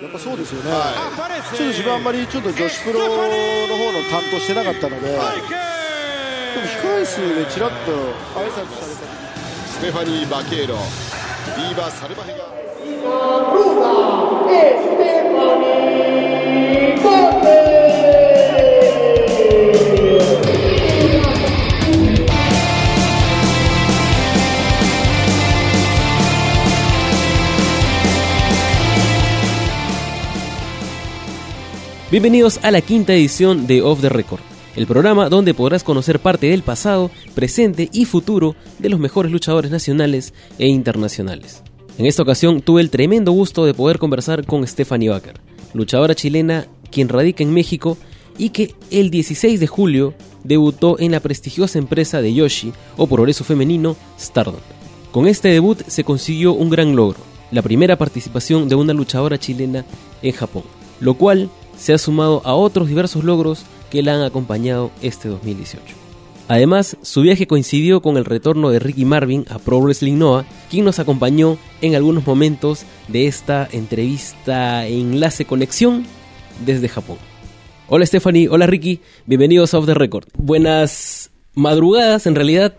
やっぱそうですよね、ちょっと自分あんまりちょっと女子プロの方の担当してなかったので、でも控え室でちらっと挨拶されたステファニー・バケーロビーバー・サルバヘが Bienvenidos a la quinta edición de Off the Record, el programa donde podrás conocer parte del pasado, presente y futuro de los mejores luchadores nacionales e internacionales. En esta ocasión tuve el tremendo gusto de poder conversar con Stephanie Baker, luchadora chilena quien radica en México y que el 16 de julio debutó en la prestigiosa empresa de Yoshi o progreso femenino Stardom. Con este debut se consiguió un gran logro, la primera participación de una luchadora chilena en Japón, lo cual se ha sumado a otros diversos logros que la han acompañado este 2018. Además, su viaje coincidió con el retorno de Ricky Marvin a Pro Wrestling Noah, quien nos acompañó en algunos momentos de esta entrevista enlace conexión desde Japón. Hola Stephanie, hola Ricky, bienvenidos a Off the Record. Buenas madrugadas en realidad,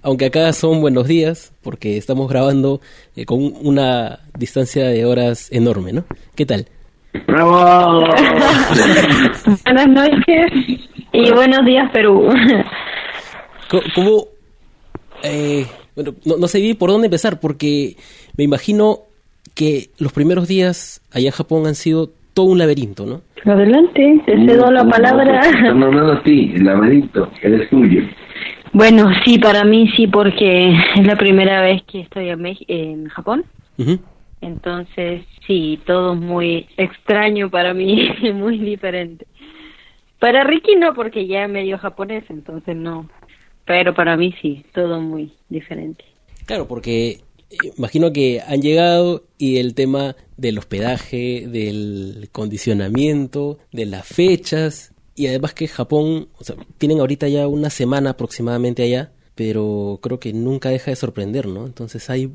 aunque acá son buenos días, porque estamos grabando eh, con una distancia de horas enorme, ¿no? ¿Qué tal? ¡Bravo! Buenas noches y buenos días, Perú. ¿Cómo? eh, bueno, no, no sé bien por dónde empezar, porque me imagino que los primeros días allá en Japón han sido todo un laberinto, ¿no? Adelante, te cedo la palabra. Estamos hablando a ti, el laberinto, eres tuyo. Bueno, sí, para mí sí, porque es la primera vez que estoy en, Mex- en Japón. Ujú. Entonces, sí, todo muy extraño para mí, muy diferente. Para Ricky no, porque ya es medio japonés, entonces no. Pero para mí sí, todo muy diferente. Claro, porque eh, imagino que han llegado y el tema del hospedaje, del condicionamiento, de las fechas, y además que Japón, o sea, tienen ahorita ya una semana aproximadamente allá, pero creo que nunca deja de sorprender, ¿no? Entonces hay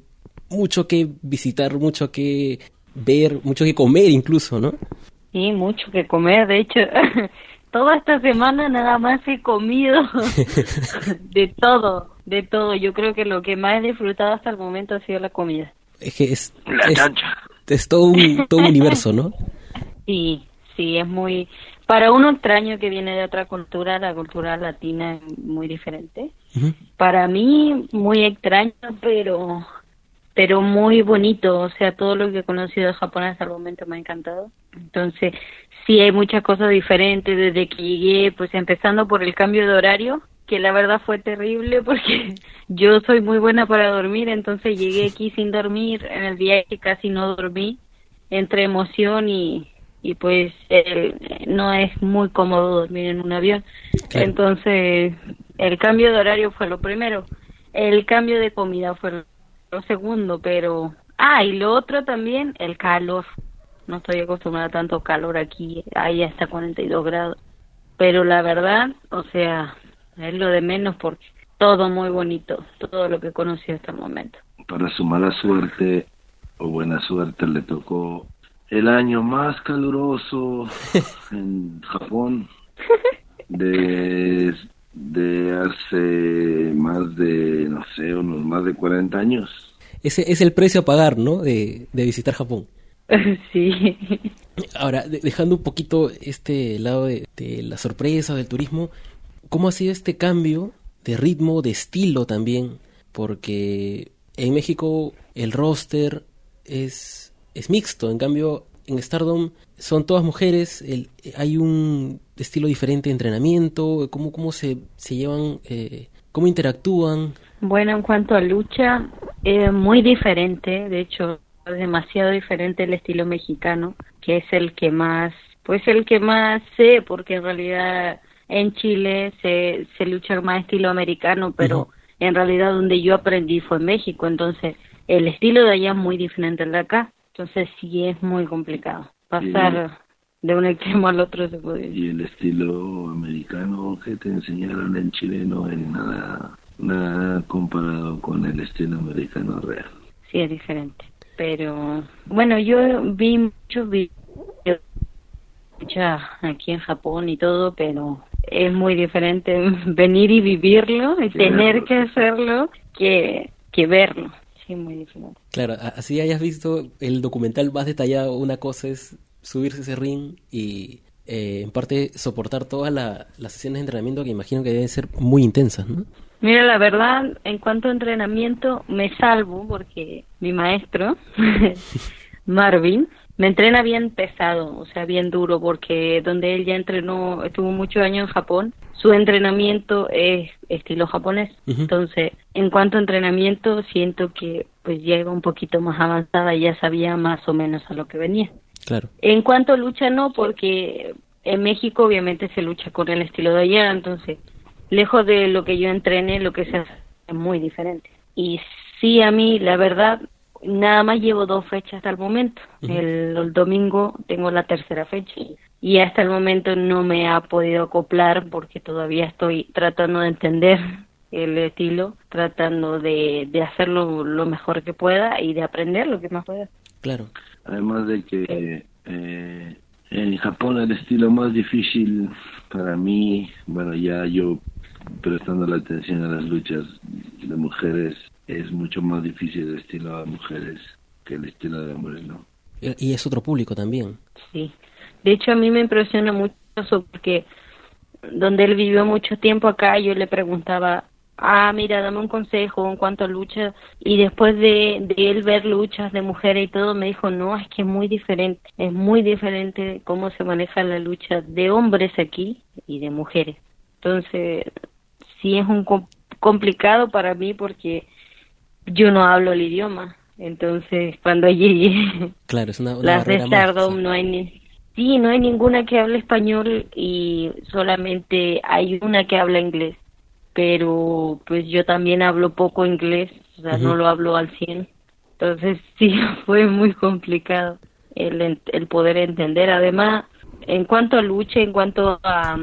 mucho que visitar, mucho que ver, mucho que comer incluso, ¿no? Sí, mucho que comer, de hecho, toda esta semana nada más he comido de todo, de todo. Yo creo que lo que más he disfrutado hasta el momento ha sido la comida. Es que es, es, es todo un, todo un universo, ¿no? Sí, sí, es muy... Para uno extraño que viene de otra cultura, la cultura latina es muy diferente. Para mí, muy extraño, pero pero muy bonito, o sea, todo lo que he conocido de Japón hasta el momento me ha encantado. Entonces, sí hay muchas cosas diferentes desde que llegué, pues empezando por el cambio de horario, que la verdad fue terrible porque yo soy muy buena para dormir, entonces llegué aquí sin dormir, en el viaje casi no dormí, entre emoción y, y pues el- no es muy cómodo dormir en un avión. Claro. Entonces, el cambio de horario fue lo primero. El cambio de comida fue lo segundo, pero... Ah, y lo otro también, el calor. No estoy acostumbrada a tanto calor aquí, ahí hasta 42 grados. Pero la verdad, o sea, es lo de menos porque todo muy bonito, todo lo que conocí hasta el momento. Para su mala suerte o buena suerte le tocó el año más caluroso en Japón de, de hace más de, no sé, unos más de 40 años. Ese es el precio a pagar, ¿no? De, de visitar Japón. sí. Ahora, de- dejando un poquito este lado de, de la sorpresa del turismo, ¿cómo ha sido este cambio de ritmo, de estilo también? Porque en México el roster es, es mixto, en cambio en Stardom son todas mujeres, el- hay un estilo diferente de entrenamiento, cómo, cómo se, se llevan, eh, cómo interactúan. Bueno, en cuanto a lucha, es muy diferente, de hecho, es demasiado diferente el estilo mexicano, que es el que más, pues el que más sé, porque en realidad en Chile se, se lucha más estilo americano, pero en realidad donde yo aprendí fue en México, entonces el estilo de allá es muy diferente al de acá, entonces sí es muy complicado pasar de un extremo al otro, se puede decir. Y el estilo americano que te enseñaron en Chile no es nada, nada comparado con el estilo americano real. sí es diferente. Pero bueno, yo vi muchos videos aquí en Japón y todo, pero es muy diferente venir y vivirlo y tener que hacerlo que, que verlo. Sí, muy diferente. Claro, así hayas visto el documental más detallado, una cosa es subirse ese ring y eh, en parte soportar todas las sesiones de entrenamiento que imagino que deben ser muy intensas, ¿no? Mira, la verdad, en cuanto a entrenamiento, me salvo porque mi maestro, Marvin, me entrena bien pesado, o sea, bien duro, porque donde él ya entrenó, estuvo muchos años en Japón, su entrenamiento es estilo japonés. Entonces, en cuanto a entrenamiento, siento que pues ya iba un poquito más avanzada y ya sabía más o menos a lo que venía. Claro. En cuanto a lucha, no, porque en México obviamente se lucha con el estilo de allá, entonces, lejos de lo que yo entrené, lo que se hace es muy diferente. Y sí, a mí, la verdad, nada más llevo dos fechas hasta el momento. el, domingo tengo la tercera fecha y hasta el momento no me ha podido acoplar porque todavía estoy tratando de entender el estilo, tratando de, de hacerlo lo mejor que pueda y de aprender lo que más pueda. Claro. Además de que eh, en Japón el estilo más difícil para mí, bueno, ya yo prestando la atención a las luchas de mujeres, es mucho más difícil el estilo de mujeres que el estilo de hombres, ¿no? Y es otro público también. Sí. De hecho, a mí me impresiona mucho eso porque donde él vivió mucho tiempo acá, yo le preguntaba, ah, mira, dame un consejo en cuanto a lucha. Y después de, de él ver luchas de mujeres y todo, me dijo, no, es que es muy diferente. Es muy diferente cómo se maneja la lucha de hombres aquí y de mujeres. Entonces, sí es un complicado para mí porque yo no hablo el idioma. Entonces, cuando llegué, claro, es una, las de Stardom no hay ni, sí, no hay ninguna que hable español y solamente hay una que habla inglés. Pero pues yo también hablo poco inglés, o sea, no lo hablo al 100. Entonces, sí, fue muy complicado el, el poder entender. Además, en cuanto a lucha, en cuanto a,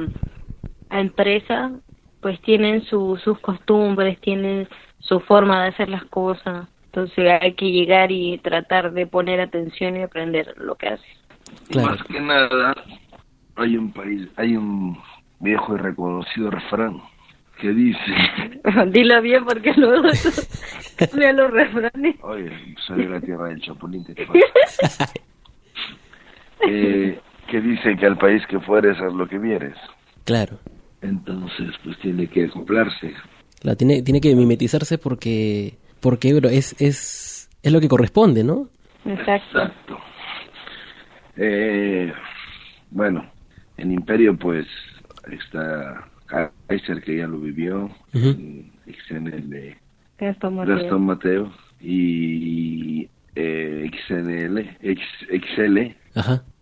a empresa, pues tienen su, sus costumbres, tienen su forma de hacer las cosas. Entonces hay que llegar y tratar de poner atención y aprender lo que hace. Más que nada, hay un país, hay un viejo y reconocido refrán que dice... Dilo bien porque luego cambia los refranes. Oye, soy de la tierra del Chapulín. eh, que dice que al país que fueres haz lo que vieres. Claro. Entonces, pues tiene que acoplarse tiene, tiene que mimetizarse porque, porque es, es, es lo que corresponde, ¿no? Exacto. Eh, bueno, en Imperio pues está Kaiser que ya lo vivió, XNL de Gastón Mateo, y eh, XNL, XL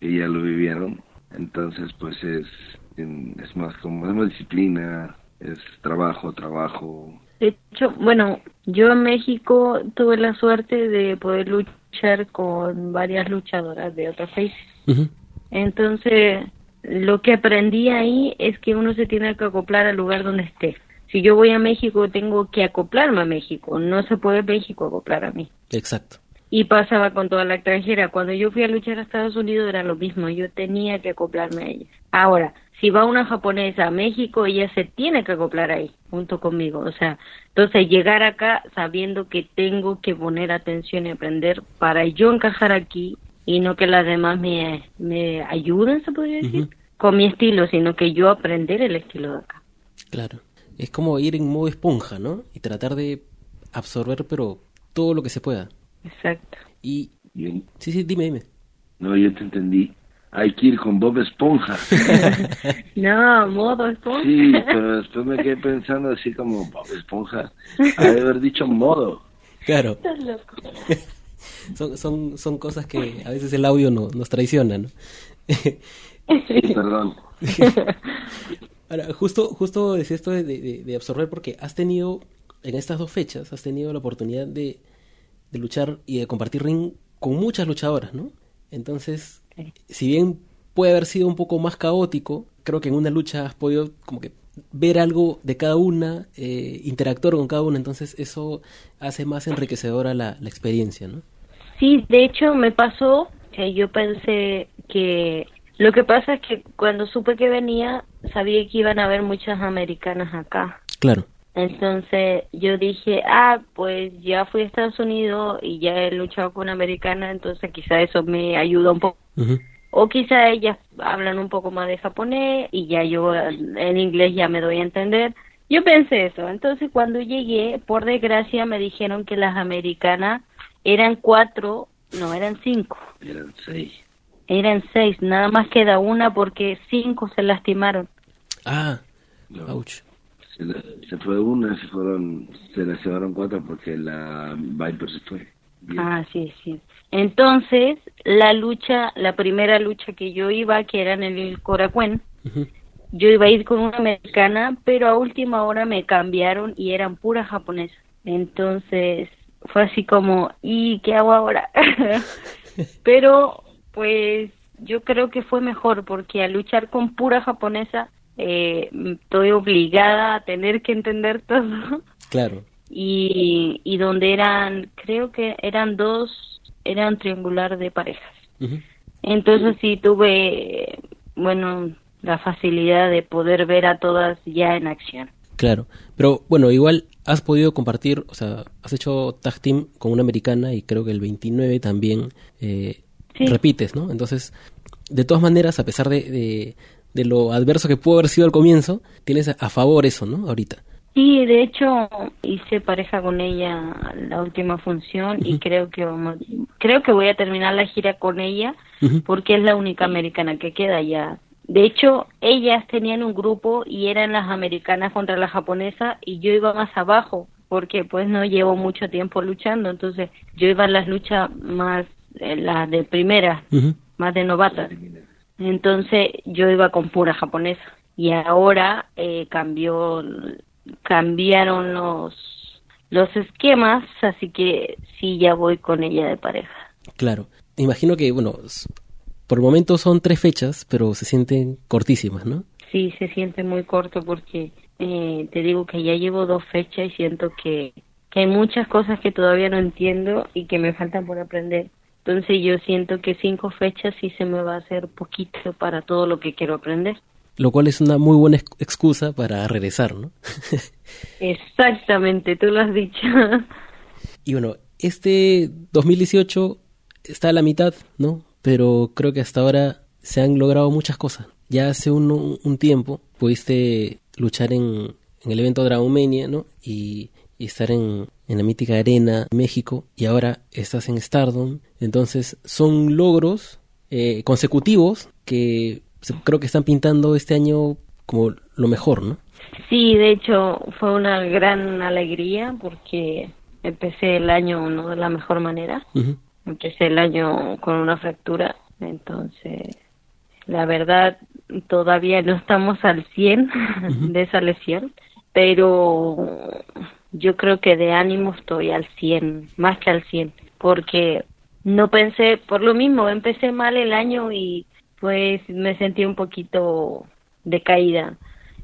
que ya lo vivieron. Entonces pues es, es más como, es más disciplina, es trabajo, trabajo. De hecho, bueno, yo en México tuve la suerte de poder luchar con varias luchadoras de otros países. Entonces, lo que aprendí ahí es que uno se tiene que acoplar al lugar donde esté. Si yo voy a México, tengo que acoplarme a México. No se puede México acoplar a mí. Exacto. Y pasaba con toda la extranjera. Cuando yo fui a luchar a Estados Unidos era lo mismo. Yo tenía que acoplarme a ella. Ahora, si va una japonesa a México, ella se tiene que acoplar ahí, junto conmigo. O sea, entonces llegar acá sabiendo que tengo que poner atención y aprender para yo encajar aquí y no que las demás me, me ayuden, se podría decir, con mi estilo, sino que yo aprender el estilo de acá. Claro. Es como ir en modo esponja, ¿no? Y tratar de absorber, pero todo lo que se pueda. Exacto. Y... Sí, sí, dime, dime. No, yo te entendí hay que ir con Bob Esponja. no, modo Esponja. Sí, pero después me quedé pensando así como Bob Esponja. Hay haber dicho modo. Claro. Estás loco. son, son, son cosas que a veces el audio no, nos traiciona, ¿no? Perdón. Ahora, justo, justo decía esto de, de, de, absorber porque has tenido, en estas dos fechas, has tenido la oportunidad de, de luchar y de compartir ring con muchas luchadoras, ¿no? Entonces, si bien puede haber sido un poco más caótico, creo que en una lucha has podido como que ver algo de cada una, eh, interactuar con cada una, entonces eso hace más enriquecedora la, la experiencia, ¿no? Sí, de hecho me pasó que yo pensé que Lo que pasa es que cuando supe que venía, sabía que iban a haber muchas americanas acá. Claro. Entonces yo dije, ah, pues ya fui a Estados Unidos y ya he luchado con americana, entonces quizá eso me ayuda un poco. O quizá ellas hablan un poco más de japonés y ya yo en inglés ya me doy a entender. Yo pensé eso. Entonces cuando llegué, por desgracia, me dijeron que las americanas eran cuatro, no, eran cinco. Eran seis. Eran seis, nada más queda una porque cinco se lastimaron. Ah, ouch. Se, fue una, se fueron, se lastimaron cuatro porque la Viper se fue. Ah, sí, sí. Entonces, la lucha, la primera lucha que yo iba, que era en el Coracuen, yo iba a ir con una americana, pero a última hora me cambiaron y eran pura japonesa. Entonces, fue así como, ¿y qué hago ahora? pero, pues, yo creo que fue mejor, porque al luchar con pura japonesa, eh, estoy obligada a tener que entender todo. Claro y, y donde eran, creo que eran dos, eran triangular de parejas. Entonces sí tuve, bueno, la facilidad de poder ver a todas ya en acción. Claro, pero bueno, igual has podido compartir, o sea, has hecho tag team con una americana y creo que el 29 también eh, repites, ¿no? Entonces, de todas maneras, a pesar de, de, de, lo adverso que pudo haber sido al comienzo, tienes a favor eso, ¿no? Ahorita. Sí, de hecho hice pareja con ella la última función y creo que vamos, creo que voy a terminar la gira con ella porque es la única americana que queda ya. De hecho, ellas tenían un grupo y eran las americanas contra la japonesa y yo iba más abajo porque pues no llevo mucho tiempo luchando, entonces yo iba a las luchas más eh, las de primera, más de novatas. Entonces yo iba con pura japonesa y ahora eh, cambió cambiaron los los esquemas, así que sí ya voy con ella de pareja. Claro. Imagino que, bueno, por el momento son tres fechas, pero se sienten cortísimas, ¿no? Sí, se siente muy corto porque eh, te digo que ya llevo dos fechas y siento que, que hay muchas cosas que todavía no entiendo y que me faltan por aprender. Entonces yo siento que cinco fechas sí se me va a hacer poquito para todo lo que quiero aprender lo cual es una muy buena excusa para regresar, ¿no? Exactamente, tú lo has dicho. y bueno, este 2018 está a la mitad, ¿no? Pero creo que hasta ahora se han logrado muchas cosas. Ya hace un, un tiempo pudiste luchar en, en el evento Dragonmania, ¿no? Y, estar en, en, la mítica arena México y ahora estás en Stardom. Entonces son logros eh, consecutivos que creo que están pintando este año como lo mejor, ¿no? Sí, de hecho fue una gran alegría porque empecé el año no de la mejor manera. Empecé el año con una fractura, entonces la verdad todavía no estamos al 100 de esa lesión, pero yo creo que de ánimo estoy al 100, más que al 100, porque no pensé, por lo mismo, empecé mal el año y pues me sentí un poquito decaída.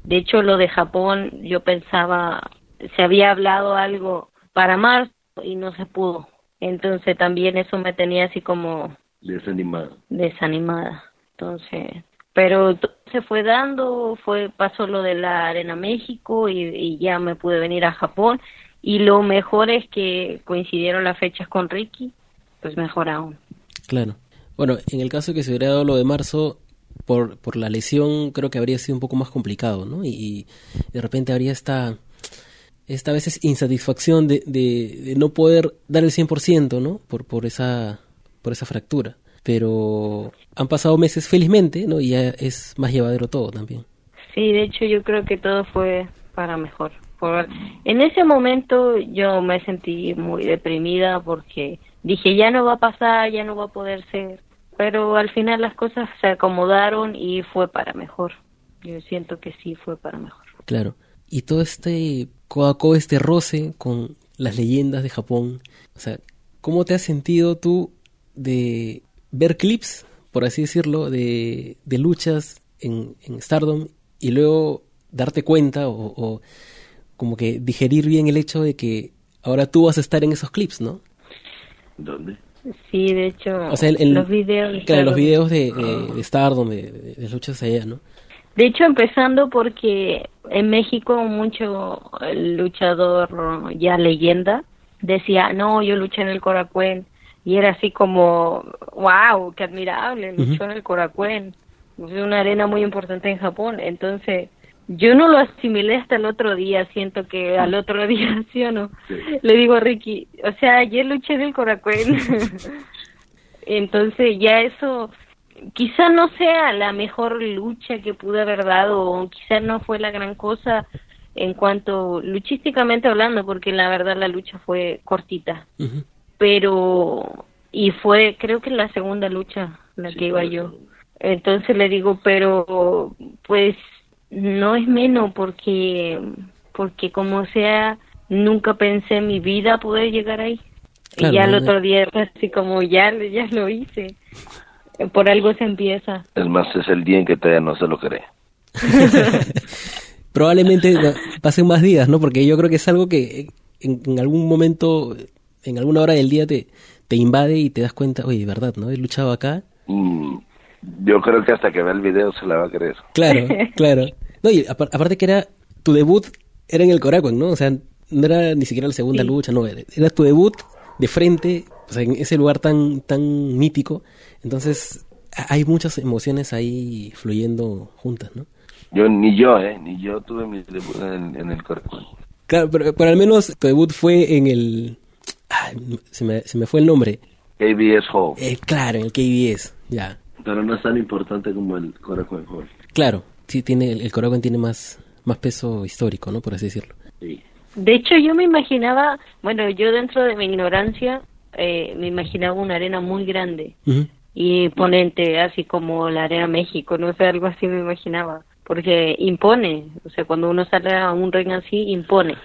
De hecho, lo de Japón, yo pensaba, se había hablado algo para marzo y no se pudo. Entonces también eso me tenía así como desanimada. Desanimada. Entonces, pero se fue dando, fue pasó lo de la Arena México y, y ya me pude venir a Japón y lo mejor es que coincidieron las fechas con Ricky, pues mejor aún. Claro. Bueno, en el caso de que se hubiera dado lo de marzo, por, por la lesión creo que habría sido un poco más complicado, ¿no? Y, de repente habría esta, esta a veces insatisfacción de, de, no poder dar el 100%, ¿no? Por, por, esa, por esa fractura. Pero han pasado meses felizmente, ¿no? Y ya es más llevadero todo también. Sí, de hecho yo creo que todo fue para mejor. Por... En ese momento yo me sentí muy deprimida porque dije ya no va a pasar, ya no va a poder ser pero al final las cosas se acomodaron y fue para mejor. Yo siento que sí fue para mejor. Claro. Y todo este coaco, este roce con las leyendas de Japón, o sea, ¿cómo te has sentido tú de ver clips, por así decirlo, de, de luchas en, en Stardom y luego darte cuenta o, o como que digerir bien el hecho de que ahora tú vas a estar en esos clips, ¿no? ¿Dónde? Sí, de hecho, los videos. Claro, los videos de, de, Stardom, de, de, luchas allá, ¿no? De hecho, empezando porque en México mucho luchador ya leyenda decía, no, yo luché en el Coracuen. Y era así como, wow, qué admirable, luchó en el Coracuen. Es una arena muy importante en Japón. Entonces, yo no lo asimilé hasta el otro día, siento que al otro día, ¿sí o no? Le digo a Ricky, o sea, ayer luché en el Coracuen. Entonces ya eso, quizá no sea la mejor lucha que pude haber dado, o quizá no fue la gran cosa en cuanto luchísticamente hablando, porque la verdad la lucha fue cortita. Pero, y fue, creo que la segunda lucha la que iba yo. Entonces le digo, pero pues no es menos porque porque como sea nunca pensé en mi vida poder llegar ahí. Y ya el otro día así como ya ya lo hice por algo se empieza es más es el día en que todavía no se lo cree probablemente pasen más días no porque yo creo que es algo que en, algún momento en alguna hora del día te te invade y te das cuenta oye verdad no he luchado acá mm, yo creo que hasta que vea el video se la va a creer. Claro, claro. No, y aparte que era tu debut era en el Korakuen, ¿no? O sea, no era ni siquiera la segunda lucha, no, era, tu debut de frente, o sea, en ese lugar tan tan mítico. Entonces, hay muchas emociones ahí fluyendo juntas, ¿no? Yo ni yo, eh, ni yo tuve mi debut en, el Korakuen. Claro, pero, pero, al menos tu debut fue en el se me, se me fue el nombre. KBS Hall. Eh, claro, en el KBS, ya. Pero no es tan importante como el Korakuen Hall. Claro, sí, tiene, el Korakuen tiene más, más peso histórico, ¿no? Por así decirlo. Sí. De hecho, yo me imaginaba, bueno, yo dentro de mi ignorancia, eh, me imaginaba una arena muy grande y imponente, así como la Arena México, no sé, algo así me imaginaba, porque impone, o sea, cuando uno sale a un ring así, impone.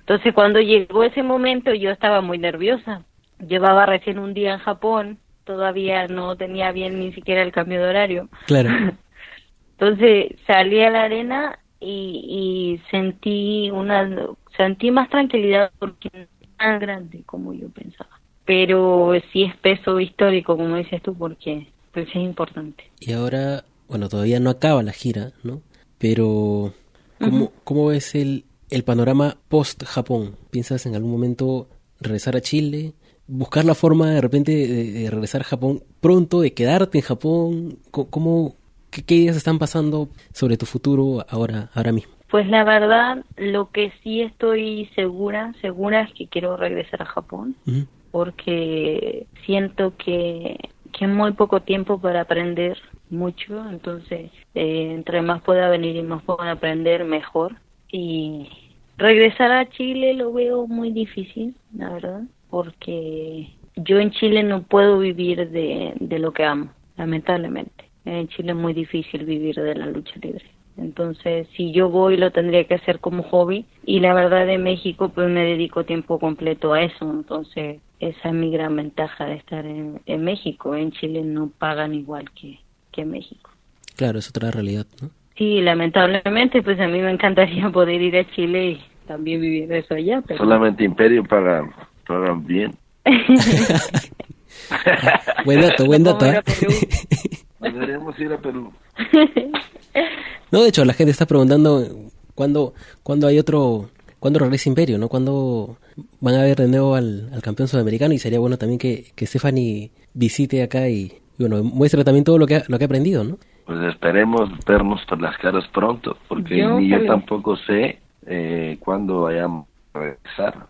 Entonces, cuando llegó ese momento, yo estaba muy nerviosa. Llevaba recién un día en Japón, todavía no tenía bien ni siquiera el cambio de horario. Claro. Entonces salí a la arena y, sentí una sentí más tranquilidad porque no tan grande como yo pensaba. Pero sí es peso histórico, como dices tú, porque pues es importante. Y ahora, bueno, todavía no acaba la gira, ¿no? Pero ¿cómo, ¿cómo ves el, el panorama post-Japón? ¿Piensas en algún momento regresar a Chile? buscar la forma de repente de, regresar a Japón pronto, de quedarte en Japón? ¿Cómo, qué, ideas están pasando sobre tu futuro ahora, ahora mismo? Pues la verdad, lo que sí estoy segura, segura es que quiero regresar a Japón, porque siento que, que es muy poco tiempo para aprender mucho, entonces eh, entre más pueda venir y más pueda aprender, mejor. Y regresar a Chile lo veo muy difícil, la verdad porque yo en Chile no puedo vivir de, de lo que amo, lamentablemente. En Chile es muy difícil vivir de la lucha libre. Entonces, si yo voy, lo tendría que hacer como hobby. Y la verdad, en México, pues me dedico tiempo completo a eso. Entonces, esa es mi gran ventaja de estar en, en México. En Chile no pagan igual que, que en México. Claro, es otra realidad, ¿no? Sí, lamentablemente, pues a mí me encantaría poder ir a Chile y también vivir eso allá. Pero... Solamente Imperio paga pagan bien. buen dato, buen dato. ¿eh? Deberíamos ir a Perú. No, de hecho, la gente está preguntando cuándo, cuándo hay otro, cuándo regresa Imperio, ¿no? Cuándo van a ver de nuevo al, campeón sudamericano y sería bueno también que, que Stephanie visite acá y, bueno, muestre también todo lo que ha, lo que ha aprendido, ¿no? Pues esperemos vernos por las caras pronto, porque ni yo tampoco sé eh, cuándo vayamos a regresar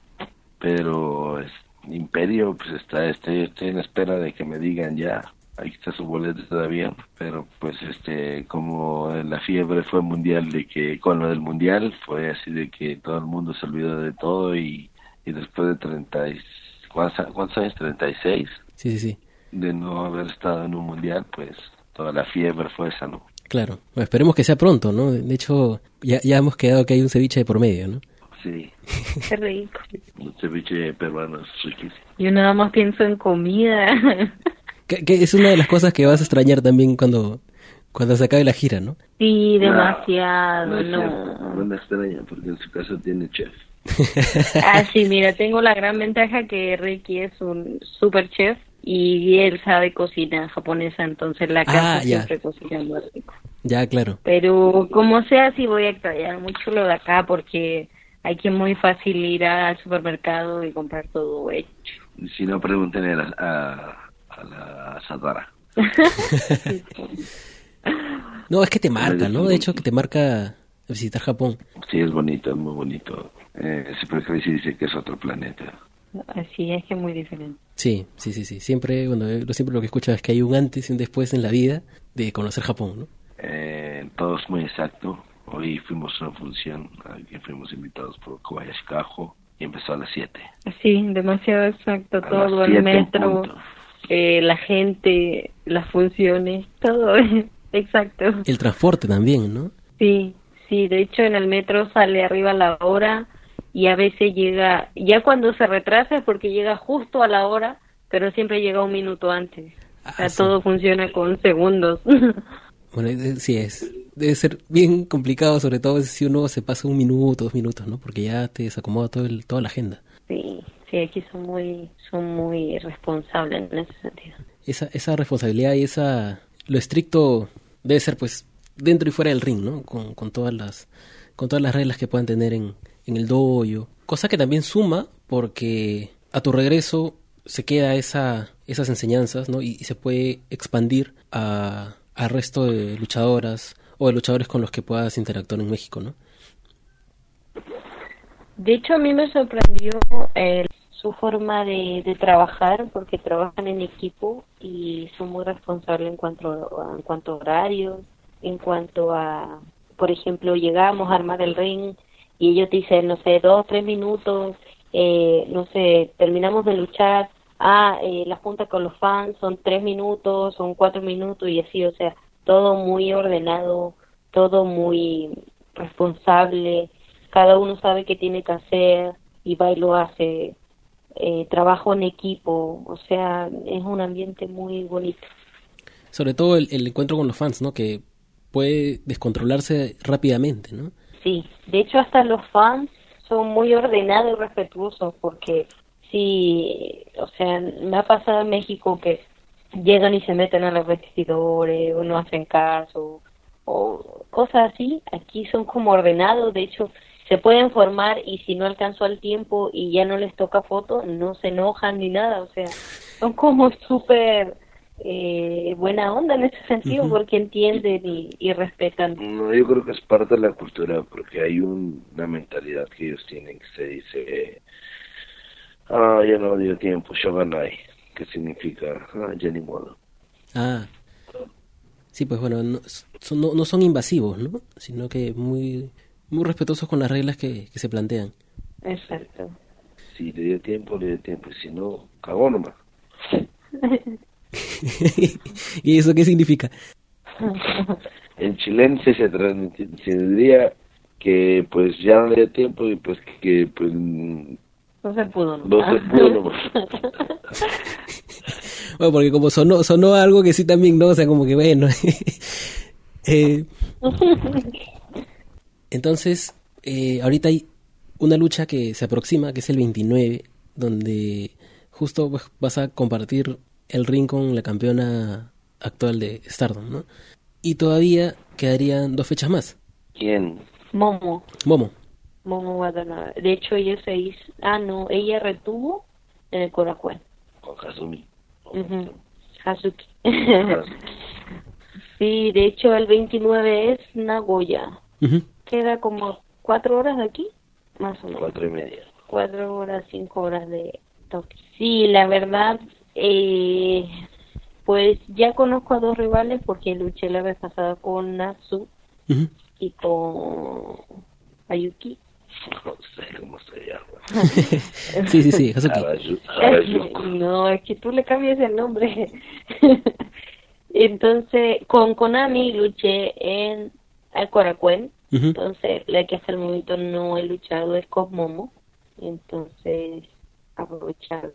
pero es, Imperio pues está estoy, estoy en espera de que me digan ya ahí está su boleto todavía pero pues este como la fiebre fue mundial de que con lo del mundial fue así de que todo el mundo se olvidó de todo y, y después de 30 ¿cuántos, cuántos años 36 sí sí sí de no haber estado en un mundial pues toda la fiebre fue esa no claro esperemos que sea pronto no de hecho ya, ya hemos quedado que hay un ceviche de por medio no Sí. Qué rico. Un ceviche peruano es riquísimo. Yo nada más pienso en comida. que, es una de las cosas que vas a extrañar también cuando cuando se acabe la gira, ¿no? Sí, demasiado, no. No, me extraña porque en su casa tiene chef. ah, sí, mira, tengo la gran ventaja que Ricky es un super chef y él sabe cocina japonesa, entonces la casa ah, siempre cocina muy rico. Ya, claro. Pero como sea, sí voy a extrañar mucho lo de acá porque hay que muy fácil ir al supermercado y comprar todo hecho. Si no, pregunten a, a, a la Sadara. no, es que te marca, ¿no? De hecho, que te marca visitar Japón. Sí, es bonito, es muy bonito. Eh, siempre se dice que es otro planeta. Así es que es muy diferente. Sí, sí, sí, sí. Siempre, bueno, siempre lo que escucho es que hay un antes y un después en la vida de conocer Japón, ¿no? Eh, todo es muy exacto. Hoy fuimos a una función, fuimos invitados por Kobayashi Kajo y empezó a las 7. Sí, demasiado exacto. todo el metro, eh, la gente, las funciones, todo exacto. El transporte también, ¿no? Sí, sí. De hecho, en el metro sale arriba la hora y a veces llega, ya cuando se retrasa es porque llega justo a la hora, pero siempre llega un minuto antes. o sea, ah, todo funciona con segundos. Bueno, sí es. Debe ser bien complicado, sobre todo si uno se pasa un minuto, dos minutos, ¿no? Porque ya te desacomoda todo el, toda la agenda. Sí, sí, aquí son muy, son muy responsables en ese sentido. Esa, esa responsabilidad y esa, lo estricto debe ser pues dentro y fuera del ring, ¿no? Con, con todas las, con todas las reglas que puedan tener en, en el dojo. Cosa que también suma porque a tu regreso se queda esa, esas enseñanzas, ¿no? y se puede expandir a al resto de luchadoras o de luchadores con los que puedas interactuar en México, ¿no? De hecho, a mí me sorprendió eh, su forma de, trabajar, porque trabajan en equipo y son muy responsables en cuanto, a, en cuanto a horarios, en cuanto a, por ejemplo, llegamos a armar el ring y ellos dicen, no sé, dos, tres minutos, eh, no sé, terminamos de luchar, ah, eh, la junta con los fans son tres minutos, son cuatro minutos y así, o sea, todo muy ordenado, todo muy responsable, cada uno sabe qué tiene que hacer y va y lo hace, eh, trabajo en equipo, o sea, es un ambiente muy bonito. Sobre todo el, el encuentro con los fans, ¿no? Que puede descontrolarse rápidamente, ¿no? Sí, de hecho hasta los fans son muy ordenados y respetuosos porque sí, o sea, me ha pasado en México que llegan y se meten a los vestidores o no hacen caso o cosas así. Aquí son como ordenados, de hecho, se pueden formar y si no alcanzó el tiempo y ya no les toca foto, no se enojan ni nada, o sea, son como súper eh, buena onda en ese sentido porque entienden y, respetan. No, yo creo que es parte de la cultura porque hay una mentalidad que ellos tienen que se dice Ah, ya no dio tiempo, Shoganai, que significa ah, ya ni modo. Ah, sí, pues bueno, no son, no, son invasivos, ¿no? Sino que muy, muy respetuosos con las reglas que, que se plantean. Exacto. Si le dio tiempo, le dio tiempo, si no, cagó nomás. ¿Y eso qué significa? en chilense se, se diría que pues ya no le dio tiempo y pues que pues no se pudo. No, se pudo bueno, porque como sonó, sonó algo que sí también, ¿no? O sea, como que bueno. eh, entonces, eh, ahorita hay una lucha que se aproxima, que es el 29, donde justo pues, vas a compartir el ring con la campeona actual de Stardom, ¿no? Y todavía quedarían dos fechas más. ¿Quién? Momo. Momo. Momo De hecho, ella se hizo, ah, no, ella retuvo en el Korakuen. Con Hazumi. Hazuki. sí, de hecho, el 29 es Nagoya. Queda como cuatro horas de aquí, más o menos. Cuatro y media. Cuatro horas, cinco horas de Tokio. Sí, la verdad, eh, pues ya conozco a dos rivales porque luché la vez pasada con Natsu y con Ayuki. No sé cómo se llama. sí, sí, sí, No, es que tú le cambias el nombre. Entonces, con Konami luché en Alcoracuen. Entonces, la que hasta el momento no he luchado es con Momo. Entonces, aprovechar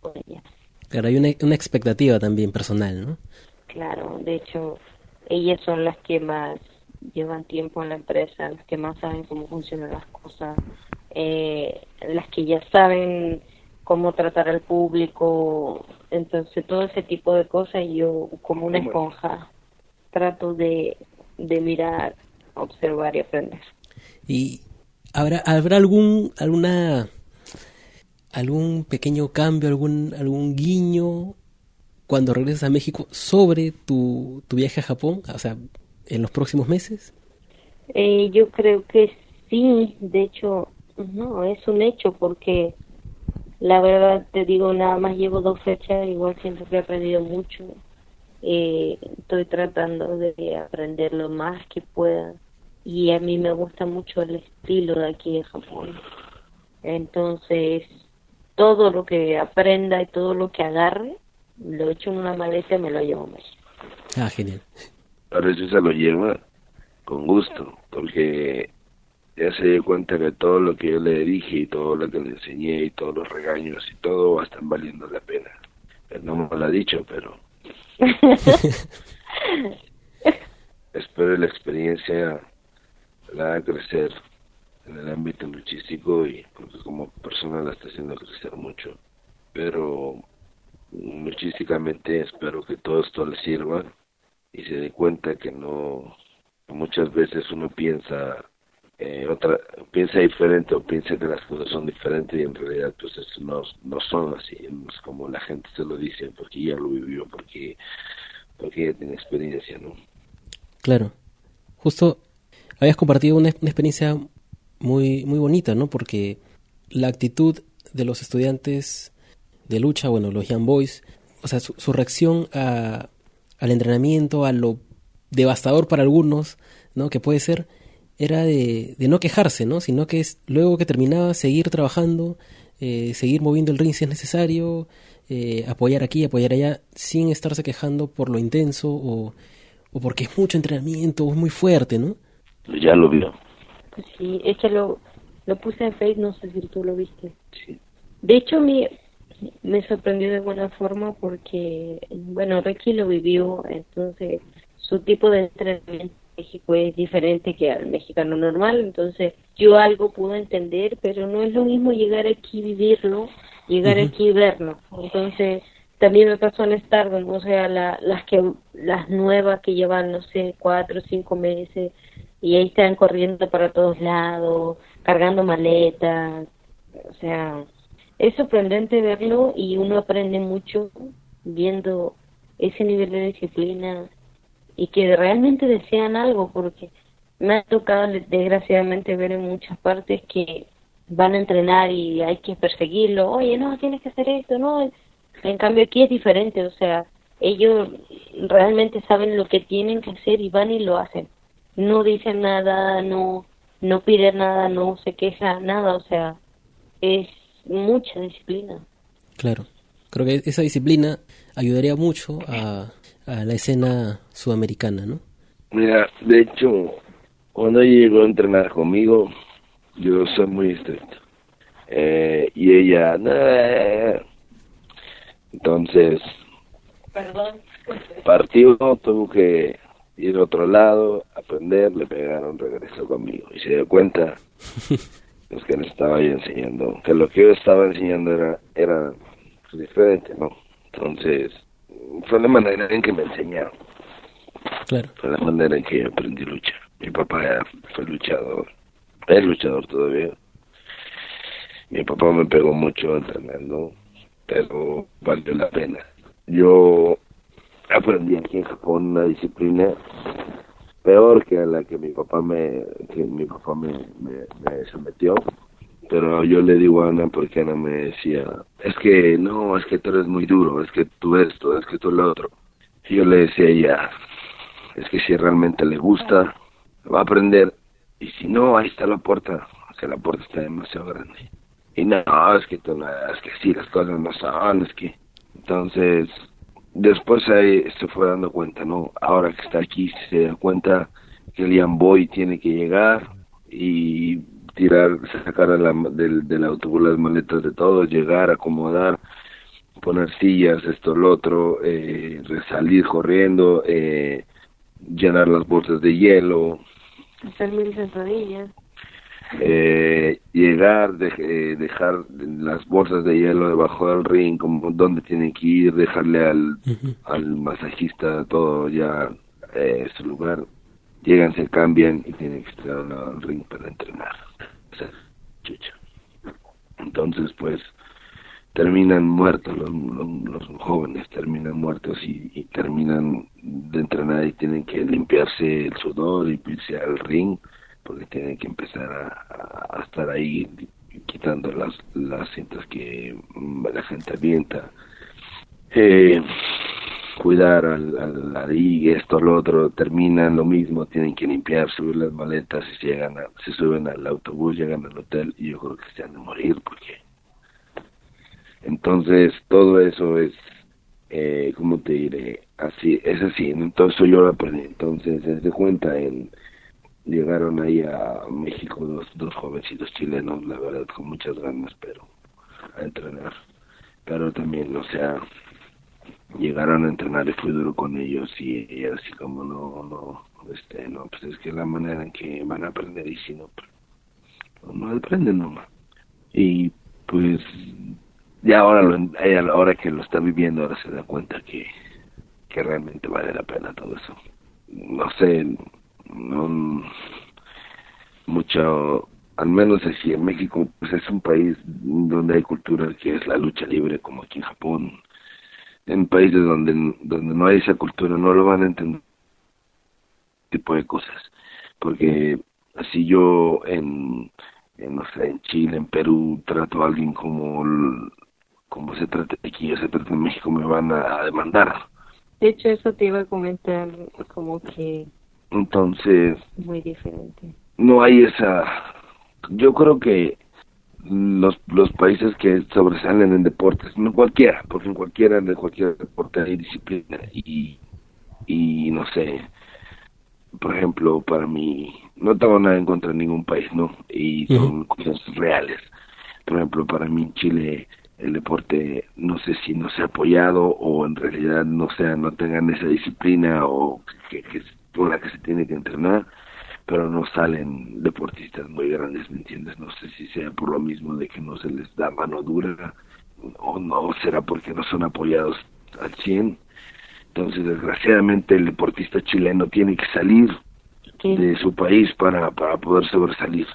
con ella. Claro, hay una, una expectativa también personal, ¿no? Claro, de hecho, ellas son las que más llevan tiempo en la empresa, las que más saben cómo funcionan las cosas, eh, las que ya saben cómo tratar al público, entonces todo ese tipo de cosas yo como una esponja trato de, de mirar, observar y aprender. ¿Y habrá, habrá algún, alguna, algún pequeño cambio, algún, algún guiño cuando regresas a México sobre tu, tu viaje a Japón, o sea, en los próximos meses? Eh, yo creo que sí, de hecho, no, es un hecho porque la verdad te digo, nada más llevo dos fechas, igual siento que he aprendido mucho. Eh, estoy tratando de aprender lo más que pueda y a mí me gusta mucho el estilo de aquí de Japón. Entonces, todo lo que aprenda y todo lo que agarre, lo echo en una maleta y me lo llevo a México. Ah, genial. Ahora eso se lo lleva con gusto, porque ya se dio cuenta que todo lo que yo le dije y todo lo que le enseñé y todos los regaños y todo va a estar valiendo la pena. Él no me lo ha dicho, pero espero la experiencia la haga crecer en el ámbito luchístico y porque como persona la está haciendo crecer mucho. Pero luchísticamente espero que todo esto le sirva y se dé cuenta que no muchas veces uno piensa eh, otra piensa diferente o piensa que las cosas son diferentes y en realidad pues no, no son así. Es como la gente se lo dice porque ya lo vivió porque porque ya tiene experiencia no claro. Justo habías compartido una, experiencia muy muy bonita no porque la actitud de los estudiantes de lucha bueno los young boys o sea su, su reacción a al entrenamiento, a lo devastador para algunos, ¿no? Que puede ser, era de, no quejarse, ¿no? Sino que es, luego que terminaba, seguir trabajando, eh, seguir moviendo el ring si es necesario, eh, apoyar aquí, apoyar allá, sin estarse quejando por lo intenso o, o porque es mucho entrenamiento o es muy fuerte, ¿no? Ya lo vio. Pues sí, es que lo, lo puse en Facebook, no sé si tú lo viste. Sí. De hecho, mi, me sorprendió de buena forma porque, bueno, Ricky lo vivió, entonces su tipo de entrenamiento en México es diferente que al mexicano normal, entonces yo algo pude entender, pero no es lo mismo llegar aquí y vivirlo, llegar aquí y verlo. Entonces, también me pasó en Stardom, o sea, la, las que las nuevas que llevan, no sé, cuatro o cinco meses y ahí están corriendo para todos lados, cargando maletas, o sea, es sorprendente verlo y uno aprende mucho viendo ese nivel de disciplina y que realmente desean algo porque me ha tocado desgraciadamente ver en muchas partes que van a entrenar y hay que perseguirlo, oye, no, tienes que hacer esto, no. En cambio aquí es diferente, o sea, ellos realmente saben lo que tienen que hacer y van y lo hacen. No dicen nada, no no piden nada, no se queja, nada, o sea, es mucha disciplina. Claro, creo que esa disciplina ayudaría mucho a, a la escena sudamericana, ¿no? Mira, de hecho, cuando llegó a entrenar conmigo, yo soy muy estricto. Eh, y ella, entonces, Perdón. partió, tuvo que ir a otro lado, aprender, le pegaron, regresó conmigo y se dio cuenta es que le estaba yo enseñando, que lo que yo estaba enseñando era, era pues, diferente, ¿no? Entonces, fue la manera en que me enseñaron. Claro. Fue la manera en que yo aprendí lucha. Mi papá fue luchador, es luchador todavía. Mi papá me pegó mucho entrenando, pero valió la pena. Yo aprendí aquí en Japón una disciplina peor que a la que mi papá me que mi papá me, me, sometió. Pero yo le digo a Ana porque Ana me decía es que no es que tú eres muy duro es que tú esto es que tú lo otro y yo le decía a ella es que si realmente le gusta va a aprender. Y si no ahí está la puerta que la puerta está demasiado grande y no es que tú no es que sí las cosas no son es que entonces después ahí se fue dando cuenta, ¿no? Ahora que está aquí se da cuenta que el Boy tiene que llegar y tirar, sacar del, del autobús las maletas de todos, llegar, acomodar, poner sillas, esto, lo otro, eh, salir corriendo, eh, llenar las bolsas de hielo. Hacer mil sentadillas. Eh, llegar, de, dejar las bolsas de hielo debajo del ring, como dónde tienen que ir, dejarle al, al masajista todo ya eh, su lugar, llegan, se cambian y tienen que estar al ring para entrenar. O sea, chucha. Entonces, pues, terminan muertos los, los, jóvenes, terminan muertos y, y, terminan de entrenar y tienen que limpiarse el sudor y irse al ring porque tienen que empezar a, estar ahí quitando las, las cintas que la gente avienta. Eh, cuidar al, al, esto, lo otro, terminan lo mismo, tienen que limpiar, subir las maletas, y llegan a, se suben al autobús, llegan al hotel y yo creo que se han de morir porque entonces todo eso es eh, ¿cómo te diré? Así, es así, entonces yo lo aprendí, entonces se de cuenta en llegaron ahí a México dos, dos jovencitos chilenos, la verdad, con muchas ganas, pero a entrenar. Pero también, o sea, llegaron a entrenar y fui duro con ellos y, así como no, no, este, no, pues es que la manera en que van a aprender y si no, pues, no aprenden nomás. Y pues ya ahora, lo, ahora que lo está viviendo, ahora se da cuenta que, que realmente vale la pena todo eso. No sé, no, mucho, al menos aquí en México, pues es un país donde hay cultura que es la lucha libre, como aquí en Japón. En países donde, donde no hay esa cultura no lo van a entender tipo de cosas. Porque así yo en, no sé, en Chile, en Perú, trato a alguien como, como se trata aquí o se trata en México, me van a demandar. De hecho, eso te iba a comentar, como que entonces... Muy diferente. No hay esa... Yo creo que los, los países que sobresalen en deportes, no cualquiera, porque en cualquiera de cualquier deporte hay disciplina y, y no sé, por ejemplo, para mí, no tengo nada en contra de ningún país, ¿no? Y son cosas reales. Por ejemplo, para mí en Chile el deporte no sé si no se ha apoyado o en realidad no sea no tengan esa disciplina o que, que por la que se tiene que entrenar, pero no salen deportistas muy grandes, ¿me entiendes? No sé si sea por lo mismo de que no se les da mano dura o no será porque no son apoyados al 100. Entonces, desgraciadamente, el deportista chileno tiene que salir de su país para, para poder sobresalir.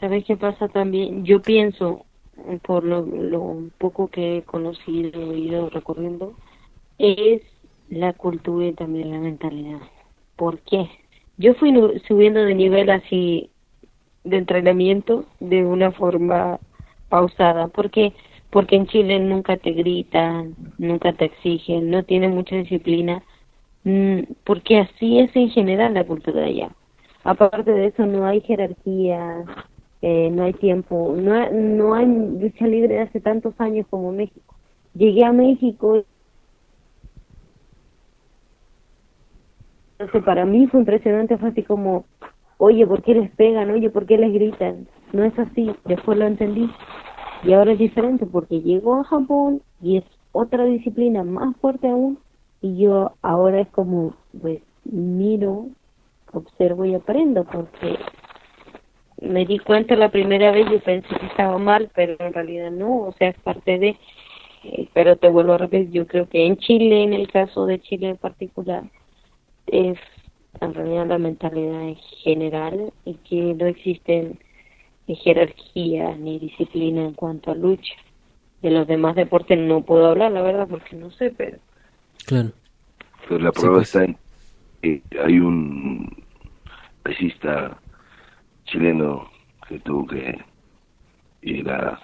¿Sabes qué pasa también? Yo pienso, por lo, lo poco que he conocido y ido recorriendo, es la cultura y también la mentalidad. ¿Por qué? Yo fui subiendo de nivel así de entrenamiento de una forma pausada. ¿Por qué? Porque en Chile nunca te gritan, nunca te exigen, no tienen mucha disciplina, mm, porque así es en general la cultura de allá. Aparte de eso, no hay jerarquía, eh, no hay tiempo, no, no hay lucha libre hace tantos años como México. Llegué a México Entonces para mí fue impresionante, fue así como, oye, ¿por qué les pegan? Oye, ¿por qué les gritan? No es así, después lo entendí. Y ahora es diferente porque llegó a Japón y es otra disciplina más fuerte aún. Y yo ahora es como, pues, miro, observo y aprendo porque me di cuenta la primera vez y pensé que estaba mal, pero en realidad no, o sea, es parte de... Eh, pero te vuelvo a repetir, yo creo que en Chile, en el caso de Chile en particular, es en realidad la mentalidad en general y que no existen jerarquías ni disciplina en cuanto a lucha. De los demás deportes no puedo hablar, la verdad, porque no sé, pero... Claro. Pues la prueba pues. está en que hay un pesista chileno que tuvo que ir a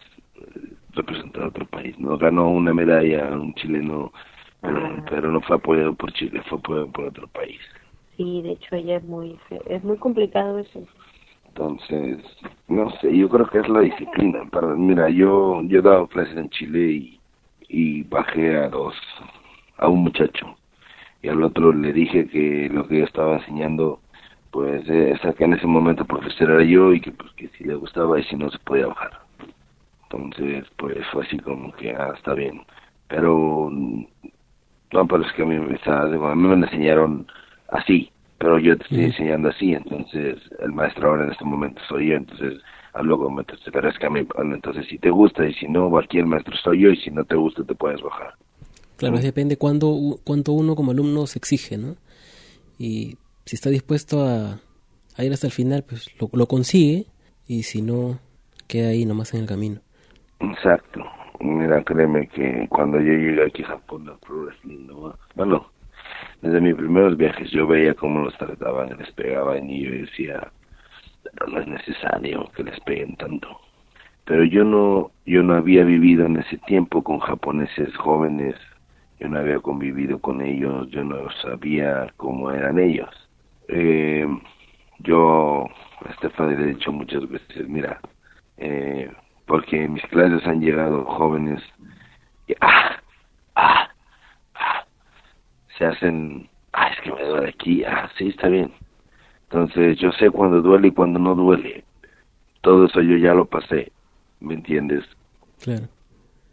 representar a otro país. No ganó una medalla un chileno pero, pero no fue apoyado por Chile, fue apoyado por otro país. Sí, de hecho ella es muy, es muy complicado eso. Entonces, no sé, yo creo que es la disciplina. Para, mira, yo, yo he dado clases en Chile y, y bajé a dos, a un muchacho y al otro le dije que lo que yo estaba enseñando pues eh, que en ese momento profesor era yo y que pues que si le gustaba y si no se podía bajar entonces pues fue así como que ah está bien pero no, pero es que a mí, me, a mí me enseñaron así, pero yo te estoy enseñando así, entonces el maestro ahora en este momento soy yo, entonces hablo es que a mí, entonces si te gusta y si no, cualquier maestro soy yo y si no te gusta te puedes bajar. Claro, depende cuánto, cuánto uno como alumno se exige, ¿no? Y si está dispuesto a, ir hasta el final, pues lo, lo consigue y si no, queda ahí nomás en el camino. Exacto. Mira, créeme que cuando yo llegué aquí a Japón, la Pro Wrestling, bueno, desde mis primeros viajes yo veía cómo los trataban, les pegaban y yo decía, pero no es necesario que les peguen tanto. Pero yo no, yo no había vivido en ese tiempo con japoneses jóvenes, yo no había convivido con ellos, yo no sabía cómo eran ellos. Eh, yo a Estefan le he dicho muchas veces, mira, eh, porque en mis clases han llegado jóvenes y ah, ah, ah, se hacen, ah, es que me duele aquí, ah, sí, está bien. Entonces yo sé cuando duele y cuando no duele. Todo eso yo ya lo pasé, ¿me entiendes? Claro.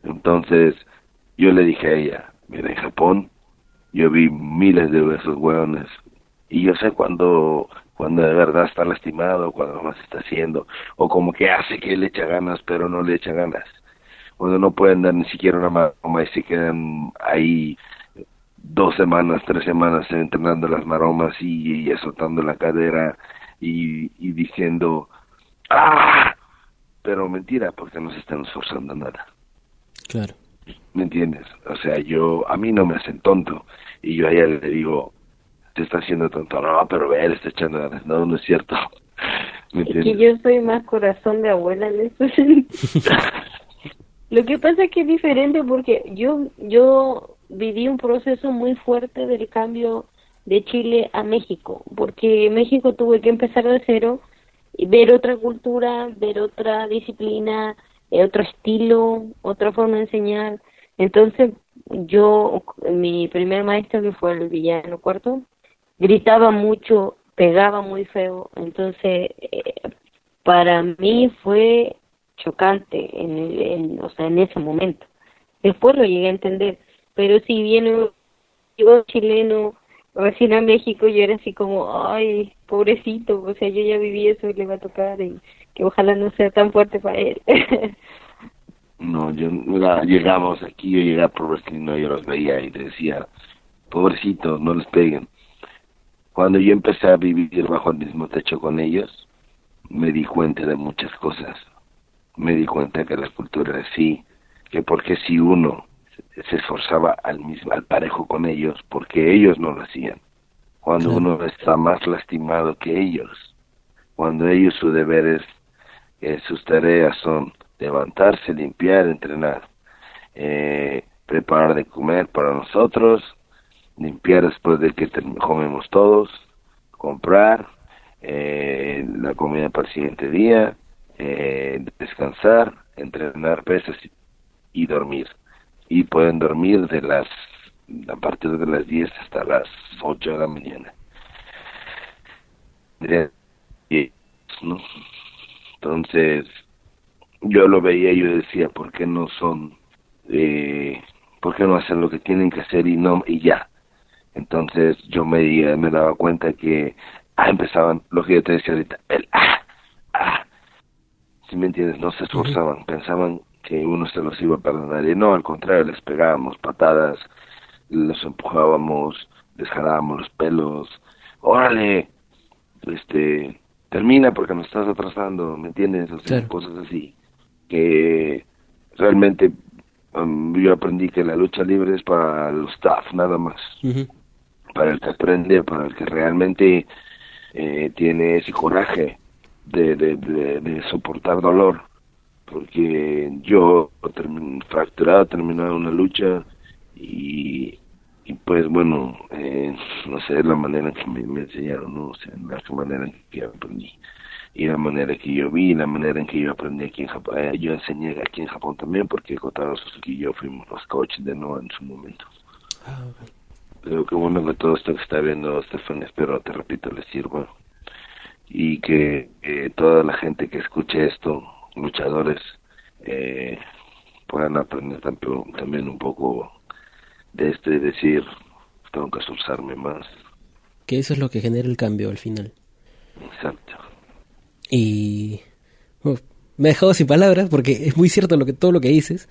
Entonces yo le dije a ella, mira, en Japón yo vi miles de esos hueones y yo sé cuando cuando de verdad está lastimado, cuando más está haciendo, o como que hace que le echa ganas, pero no le echa ganas. Cuando no pueden dar ni siquiera una maroma y se quedan ahí dos semanas, tres semanas entrenando las maromas y, azotando la cadera y, y diciendo, ¡ah! Pero mentira, porque no se están esforzando nada. Claro. ¿Me entiendes? O sea, yo, a mí no me hacen tonto. Y yo a ella le digo, te está haciendo tonto. No, pero ve, le está echando ganas. No, no es cierto. es que yo soy más corazón de abuela en eso. Lo que pasa es que es diferente porque yo, yo viví un proceso muy fuerte del cambio de Chile a México, porque México tuve que empezar de cero y ver otra cultura, ver otra disciplina, eh, otro estilo, otra forma de enseñar. Entonces, yo, mi primer maestro, que fue el villano cuarto, gritaba mucho, pegaba muy feo, entonces eh, para mí fue chocante en, en, o sea, en ese momento. Después lo llegué a entender, pero si viene yo chileno recién a México, yo era así como, ay, pobrecito, o sea, yo ya viví eso y le va a tocar y que ojalá no sea tan fuerte para él. no, yo llegamos aquí, yo llegué Pro Wrestling, yo los veía y decía, pobrecito, no les peguen cuando yo empecé a vivir bajo el mismo techo con ellos, me di cuenta de muchas cosas. Me di cuenta que la cultura era así, que porque si uno se esforzaba al mismo al parejo con ellos, porque ellos no lo hacían. Cuando uno está más lastimado que ellos, cuando ellos su deberes, eh, sus tareas son levantarse, limpiar, entrenar, eh, preparar de comer para nosotros, limpiar después de que comemos todos, comprar eh, la comida para el siguiente día, eh, descansar, entrenar pesas y, dormir. Y pueden dormir de las a partir de las 10 hasta las 8 de la mañana. Entonces, yo lo veía y yo decía, ¿por qué no son, eh, por qué no hacen lo que tienen que hacer y no, y ya? Entonces yo me, me daba cuenta que ah, empezaban, lo que yo te decía ahorita, el ah, ah. Si me entiendes, no se esforzaban, pensaban que uno se los iba a perdonar. Y no, al contrario, les pegábamos patadas, los empujábamos, les jalábamos los pelos, órale, este, termina porque nos estás atrasando, ¿me entiendes? O sea, cosas así, que realmente um, yo aprendí que la lucha libre es para los staff, nada más para el que aprende, para el que realmente eh, tiene ese coraje de, soportar dolor. Porque yo, fracturado, terminado una lucha y, y pues bueno, eh, no sé, la manera en que me, enseñaron, ¿no? O sea, la manera en que aprendí. Y la manera que yo vi, la manera en que yo aprendí aquí en Japón. Eh, yo enseñé aquí en Japón también porque Kotaro Suzuki y yo fuimos los coaches de Noah en su momento. Ah, Creo que bueno que todo esto que está viendo Stefan, espero, te repito, les sirva. Y que toda la gente que escuche esto, luchadores, eh, puedan aprender también, un poco de esto y decir, tengo que esforzarme más, Que eso es lo que genera el cambio al final. Exacto. Y me he dejado sin palabras porque es muy cierto lo que, todo lo que dices.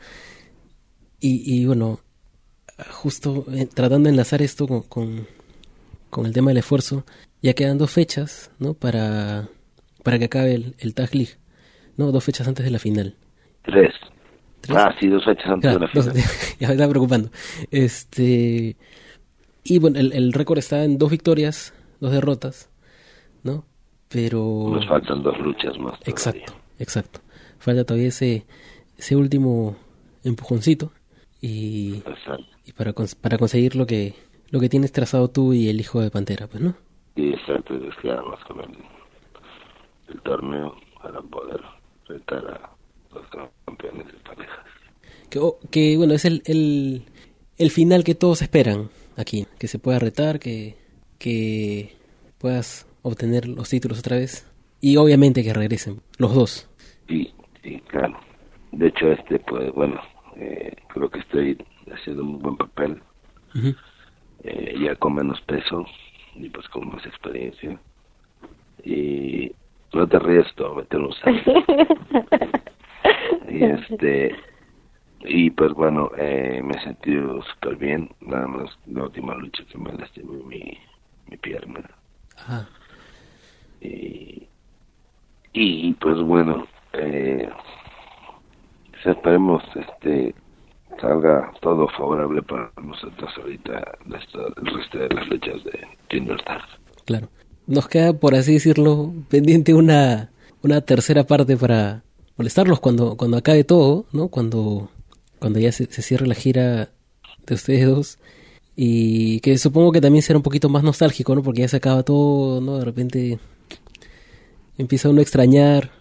Y, y bueno, justo eh, tratando de enlazar esto con, con, el tema del esfuerzo, ya quedan dos fechas, ¿no? Para, para que acabe el, el Tag League, ¿no? Dos fechas antes de la final. Tres. Ah, sí, dos fechas antes de la final. ya me está preocupando. Este, y bueno, el, el récord está en dos victorias, dos derrotas, ¿no? Pero... Nos faltan dos luchas más. Exacto, exacto. Falta todavía ese, ese último empujoncito y, y para, para conseguir lo que lo que tienes trazado tú y el hijo de Pantera, pues, ¿no? Sí, exacto, es que además con el, torneo para poder enfrentar a los campeones de parejas. Que, oh, que bueno, es el, el, el final que todos esperan aquí, que se pueda retar, que, que puedas obtener los títulos otra vez y obviamente que regresen los dos. Sí, sí, claro. De hecho, este, pues bueno, eh, creo que estoy haciendo un buen papel, eh, ya con menos peso y pues con más experiencia. Y no te ríes, te voy a meter un y este, y pues bueno, eh, me he sentido súper bien, nada más la última lucha que me lastimé mi, mi pierna. Y, y pues bueno, eh, esperemos este salga todo favorable para nosotros ahorita el resto de las fechas de Junior Claro. Nos queda, por así decirlo, pendiente una, una tercera parte para molestarlos cuando, cuando acabe todo, ¿no? Cuando, cuando ya se, se cierre la gira de ustedes dos. Y que supongo que también será un poquito más nostálgico, ¿no? Porque ya se acaba todo, ¿no? De repente empieza uno a extrañar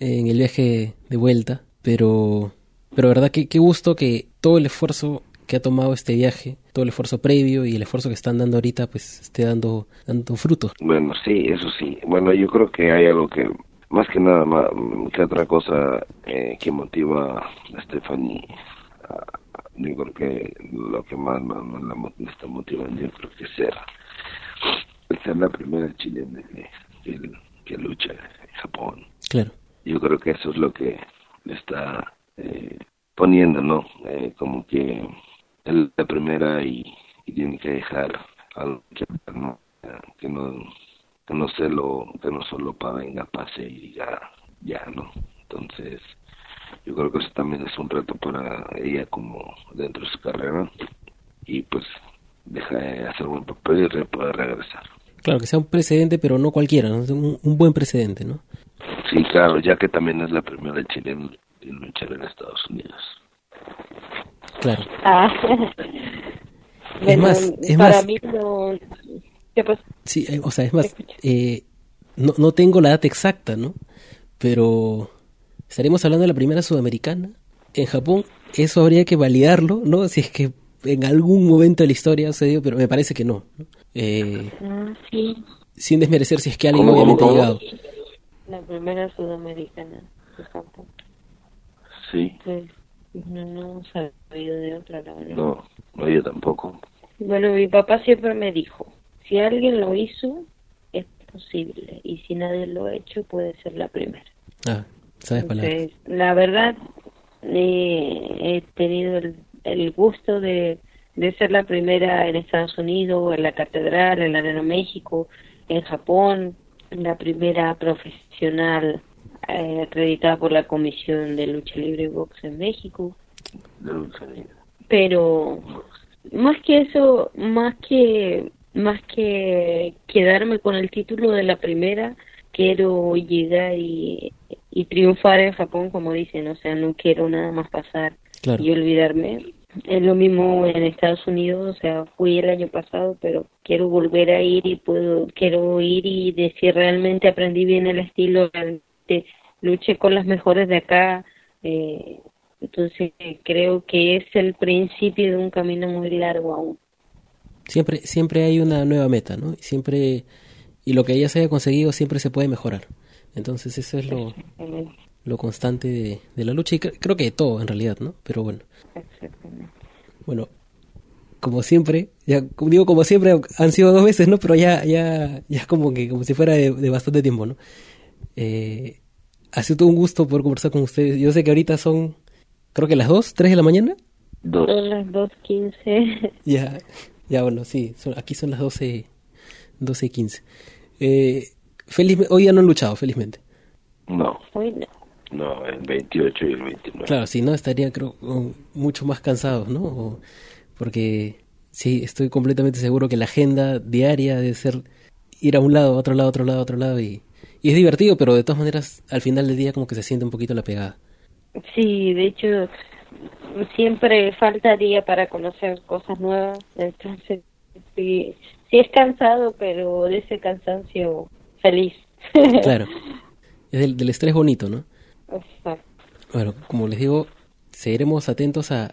en el viaje de vuelta. Pero, pero verdad que qué gusto que todo el esfuerzo que ha tomado este viaje, todo el esfuerzo previo y el esfuerzo que están dando ahorita, pues esté dando, dando frutos. Bueno, sí, eso sí. Bueno, yo creo que hay algo que, más que nada, más que otra cosa eh, que motiva a Stephanie, yo creo que lo que más, más, la, está motivando, yo creo que ser, ser la primera chilena que, que lucha en Japón. Claro. Yo creo que eso es lo que está eh, poniendo, ¿no? Eh, como que es la primera y, tiene que dejar algo que no, que no, que no se lo, que no solo para venga, pase y ya, ya, ¿no? Entonces, yo creo que eso también es un reto para ella como dentro de su carrera y pues deja de hacer buen papel y poder regresar. Claro, que sea un precedente, pero no cualquiera, ¿no? Un, un buen precedente, ¿no? Sí, claro, ya que también es la primera chilena y luchar en Estados Unidos. Claro. Ah. es más, es para más, mí no... ¿Qué pasa? Sí, eh, o sea, es más, eh, no, no tengo la data exacta, ¿no? Pero estaremos hablando de la primera sudamericana en Japón. Eso habría que validarlo, ¿no? Si es que en algún momento de la historia ha sucedido, pero me parece que no. Eh, ah, sí. Sin desmerecer si es que alguien obviamente ha llegado. La primera sudamericana de Japón. Sí. Pues, no, no sabido de otra, la verdad. No, no, yo tampoco. Bueno, mi papá siempre me dijo, si alguien lo hizo, es posible. Y si nadie lo ha hecho, puede ser la primera. Ah, sabes palabras. La verdad, eh, he tenido el, el gusto de, de ser la primera en Estados Unidos, en la Catedral, en la Arena México, en Japón, la primera profesional eh, acreditada por la Comisión de Lucha Libre y Box en México. Pero más que eso, más que más que quedarme con el título de la primera, quiero llegar y, y triunfar en Japón, como dicen, o sea, no quiero nada más pasar y olvidarme. Es lo mismo en Estados Unidos, o sea, fui el año pasado, pero quiero volver a ir y puedo, quiero ir y decir realmente aprendí bien el estilo, realmente luché con las mejores de acá, eh, entonces creo que es el principio de un camino muy largo aún. Siempre, siempre hay una nueva meta, ¿no? Y siempre, y lo que ya se haya conseguido siempre se puede mejorar. Entonces eso es lo, lo constante de, de la lucha y creo que de todo en realidad, ¿no? Pero bueno. Exactamente. Bueno, como siempre, ya digo como siempre, han sido dos veces, ¿no? Pero ya, ya, ya como que, como si fuera de, bastante tiempo, ¿no? Eh, ha sido todo un gusto poder conversar con ustedes. Yo sé que ahorita son, creo que las dos, tres de la mañana. Dos. Son las dos quince. Ya, ya bueno, sí, aquí son las doce, doce y quince. Eh, hoy ya no han luchado, felizmente. No. Hoy no. No, el 28 y el 29. Claro, si no estaría creo mucho más cansados, ¿no? porque sí, estoy completamente seguro que la agenda diaria debe ser ir a un lado, a otro lado, a otro lado, a otro lado y, y es divertido, pero de todas maneras al final del día como que se siente un poquito la pegada. Sí, de hecho siempre falta día para conocer cosas nuevas, entonces sí, sí es cansado, pero de ese cansancio feliz. Claro, es del, del estrés bonito, ¿no? Exacto. Bueno, como les digo, seguiremos atentos a,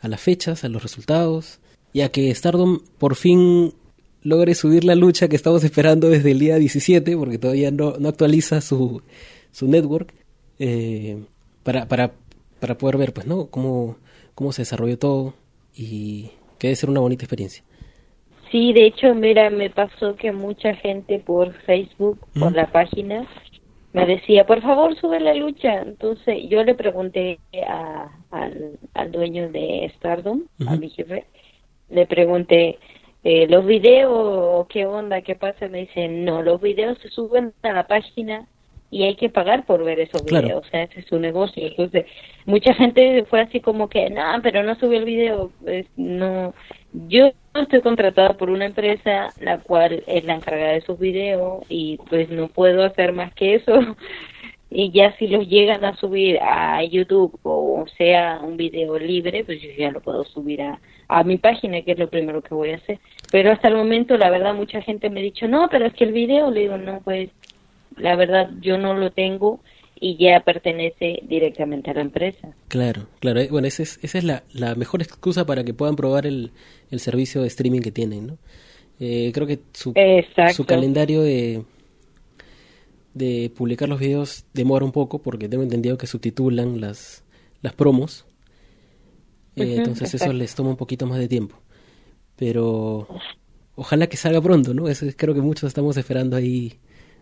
a, las fechas, a los resultados, y a que Stardom por fin logre subir la lucha que estamos esperando desde el día 17, porque todavía no, no actualiza su, su network, eh, para, para, para poder ver pues, ¿no? cómo, cómo se desarrolló todo y que debe ser una bonita experiencia. Sí, de hecho, mira, me pasó que mucha gente por Facebook, por la página, me decía, por favor, sube la lucha. Entonces yo le pregunté a, al, al dueño de Stardom, a mi jefe, le pregunté, eh, ¿los videos qué onda, qué pasa? Me dice, no, los videos se suben a la página y hay que pagar por ver esos videos, o sea, ese es su negocio. Entonces, mucha gente fue así como que, no, pero no subió el video, pues, no. Yo estoy contratada por una empresa la cual es la encargada de sus videos y pues no puedo hacer más que eso. Y ya si los llegan a subir a YouTube o sea un video libre, pues yo ya lo puedo subir a, a mi página, que es lo primero que voy a hacer. Pero hasta el momento, la verdad, mucha gente me ha dicho, no, pero es que el video, le digo, no, pues la verdad yo no lo tengo y ya pertenece directamente a la empresa. Claro, claro. Eh, bueno, esa es, esa es la, la mejor excusa para que puedan probar el, el servicio de streaming que tienen, ¿no? Eh, creo que su, su calendario de, de publicar los videos demora un poco porque tengo entendido que subtitulan las, las promos. Eh, entonces eso les toma un poquito más de tiempo. Pero ojalá que salga pronto, ¿no? Eso creo que muchos estamos esperando ahí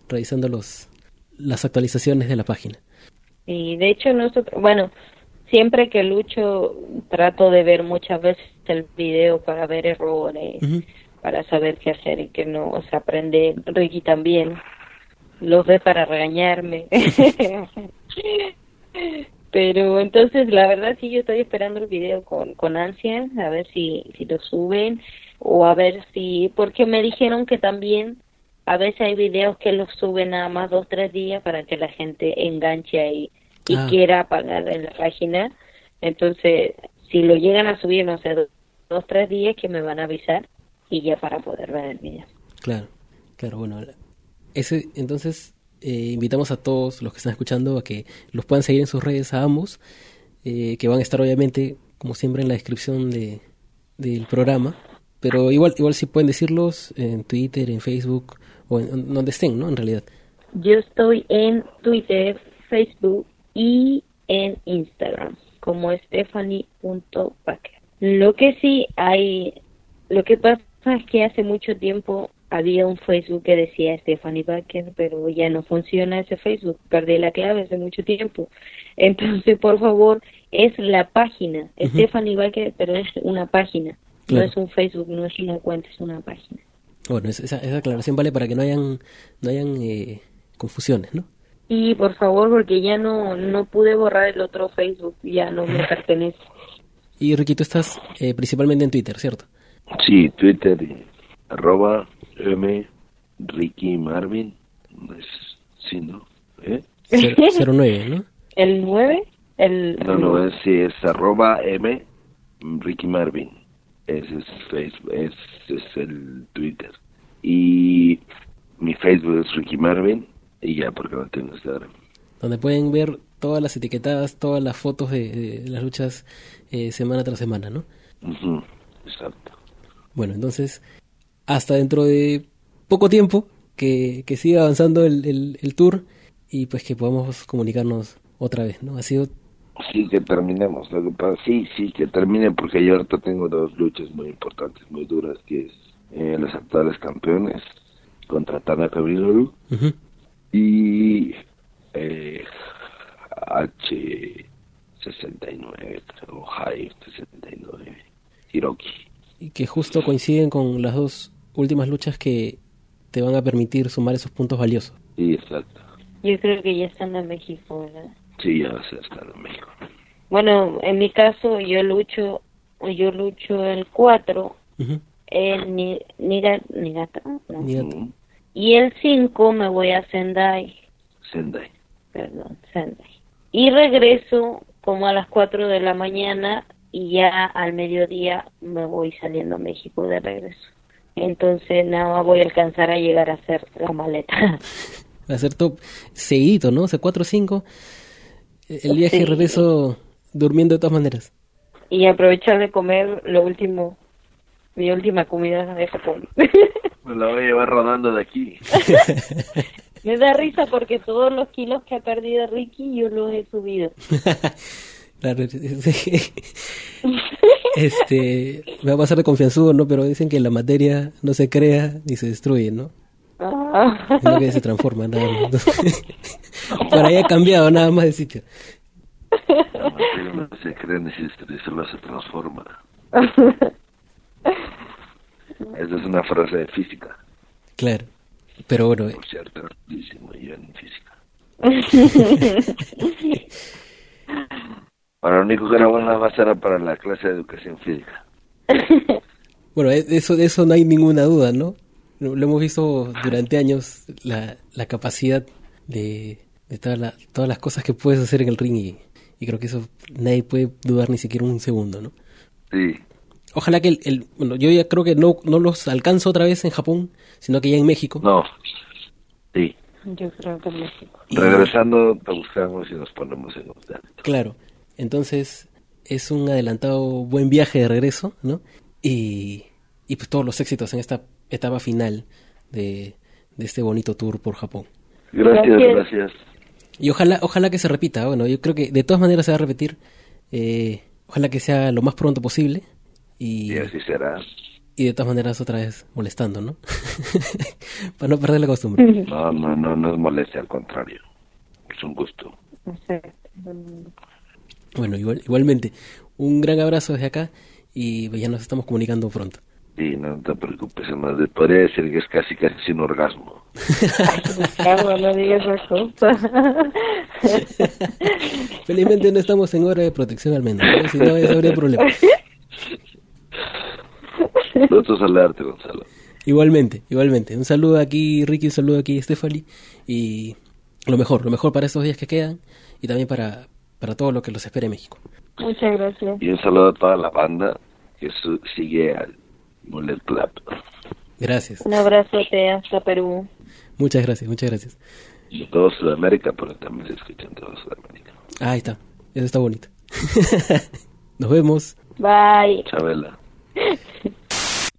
revisando los, las actualizaciones de la página. Y de hecho nosotros, bueno, siempre que lucho trato de ver muchas veces el video para ver errores, para saber qué hacer y qué no, o sea, aprender. Ricky también los ve para regañarme. Pero entonces la verdad sí yo estoy esperando el video con, con ansia, a ver si, si lo suben o a ver si, porque me dijeron que también a veces hay videos que los suben nada más dos tres días para que la gente enganche ahí y ah. quiera pagar en la página entonces si lo llegan a subir no sé dos, dos tres días que me van a avisar y ya para poder ver el video claro claro bueno ese entonces eh, invitamos a todos los que están escuchando a que los puedan seguir en sus redes a ambos eh, que van a estar obviamente como siempre en la descripción de del programa pero igual igual si pueden decirlos en Twitter en Facebook o en, donde estén, ¿no? En realidad. Yo estoy en Twitter, Facebook y en Instagram como stephanie.packer. Lo que sí hay, lo que pasa es que hace mucho tiempo había un Facebook que decía Stephanie Baker, pero ya no funciona ese Facebook, perdí la clave hace mucho tiempo. Entonces, por favor, es la página, Stephanie Baker, pero es una página, no es un Facebook, no es una cuenta, es una página. Bueno, esa, esa aclaración vale para que no hayan, no hayan eh, confusiones, ¿no? Y por favor, porque ya no, no pude borrar el otro Facebook, ya no me pertenece. Y Ricky, tú estás eh, principalmente en Twitter, ¿cierto? Sí, Twitter, arroba M Ricky Marvin, es, sí, ¿no? ¿Eh? 09, ¿no? ¿El 9? El... No, no, es, sí, es arroba M Ricky Marvin. Ese es Facebook, ese es el Twitter. Y mi Facebook es Ricky Marvin y ya porque no tengo Instagram. Donde pueden ver todas las etiquetadas, todas las fotos de, las luchas eh, semana tras semana, ¿no? Exacto. Bueno, entonces, hasta dentro de poco tiempo que, que siga avanzando el, el, el, tour y pues que podamos comunicarnos otra vez, ¿no? Ha sido Sí, que terminemos. Lo que pasa, sí, sí, que termine porque yo ahorita tengo dos luchas muy importantes, muy duras, que es eh, los actuales campeones contra Tanaka Minoru y eh, H69, o High 69, Hiroki. Y que justo coinciden con las dos últimas luchas que te van a permitir sumar esos puntos valiosos. Sí, exacto. Yo creo que ya están en México, ¿verdad? Sí, ya se están en México. Bueno, en mi caso yo lucho, yo lucho el 4, el Nigata, no. Y el 5 me voy a Sendai. Sendai. Perdón, Sendai. Y regreso como a las 4 de la mañana y ya al mediodía me voy saliendo a México de regreso. Entonces nada voy a alcanzar a llegar a hacer la maleta. A ser top seguido, ¿no? O sea, 4 o 5. El viaje y regreso durmiendo de todas maneras. Y aprovechar de comer lo último, mi última comida de Japón. Me la voy a llevar rodando de aquí. Me da risa porque todos los kilos que ha perdido Ricky yo los he subido. este, me va a pasar de confianzudo, ¿no? Pero dicen que la materia no se crea ni se destruye, ¿no? Ah. Sino que se transforma, nada más. Por ahí ha cambiado, nada más de sitio. La materia no se crea ni se destruye, solo se transforma. Esa es una frase de física. Claro. Pero bueno. Por cierto, yo en física. Para lo único que era buena más era para la clase de educación física. Bueno, e-, eso, de eso no hay ninguna duda, ¿no? Lo hemos visto durante años, la, la capacidad de, de toda todas las cosas que puedes hacer en el ring y, y, creo que eso nadie puede dudar ni siquiera un segundo, ¿no? Sí. Ojalá que el, bueno, yo ya creo que no, no los alcanzo otra vez en Japón, sino que ya en México. No, sí. Yo creo que en México. Regresando, te buscamos y nos ponemos en contacto. Claro. Entonces, es un adelantado buen viaje de regreso, ¿no? Y, y pues todos los éxitos en esta etapa final de, de este bonito tour por Japón. Gracias, gracias. Y ojalá, ojalá que se repita. Bueno, yo creo que de todas maneras se va a repetir. Eh, ojalá que sea lo más pronto posible. Y, y así será. Y de todas maneras otra vez molestando, ¿no? Para no perder la costumbre. No, no, no, no es molestia, al contrario. Es un gusto. Bueno, igual, igualmente, un gran abrazo desde acá y ya nos estamos comunicando pronto. Sí, no te preocupes, además podría decir que es casi casi un orgasmo. no digas esa cosa. Felizmente no estamos en hora de protección al menos, si no, habría problema. Nosotros saludarte, Gonzalo. Igualmente, igualmente. Un saludo aquí, Ricky, un saludo aquí, Stephanie. Y lo mejor, lo mejor para estos días que quedan y también para, para todo lo que los espere en México. Muchas gracias. Y un saludo a toda la banda que sigue al Mullet Club. Gracias. Un abrazote hasta Perú. Muchas gracias, muchas gracias. Y todo Sudamérica, pero también se escucha en todo Sudamérica. Ah, ahí está, eso está bonito. Nos vemos. Bye. Chabela.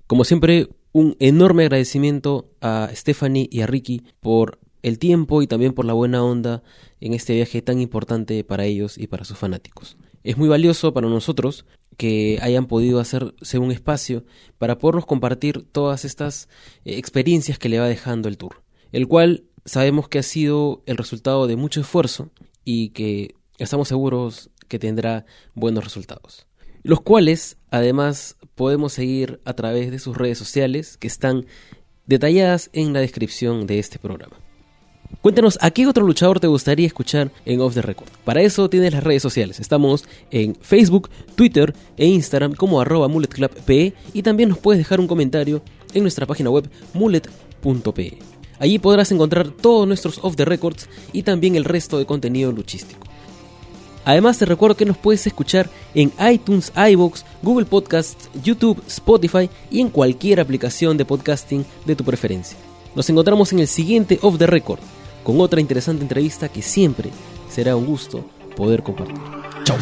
Como siempre, un enorme agradecimiento a Stephanie y a Ricky por el tiempo y también por la buena onda en este viaje tan importante para ellos y para sus fanáticos. Es muy valioso para nosotros que hayan podido hacerse un espacio para podernos compartir todas estas eh, experiencias que le va dejando el tour, el cual sabemos que ha sido el resultado de mucho esfuerzo y que estamos seguros que tendrá buenos resultados los cuales además podemos seguir a través de sus redes sociales que están detalladas en la descripción de este programa. Cuéntanos a qué otro luchador te gustaría escuchar en Off the Record. Para eso tienes las redes sociales. Estamos en Facebook, Twitter e Instagram como arroba mulletclubpe y también nos puedes dejar un comentario en nuestra página web mullet.pe. Allí podrás encontrar todos nuestros Off the Records y también el resto de contenido luchístico. Además te recuerdo que nos puedes escuchar en iTunes, iBox, Google Podcasts, YouTube, Spotify y en cualquier aplicación de podcasting de tu preferencia. Nos encontramos en el siguiente Off the Record con otra interesante entrevista que siempre será un gusto poder compartir. Chao.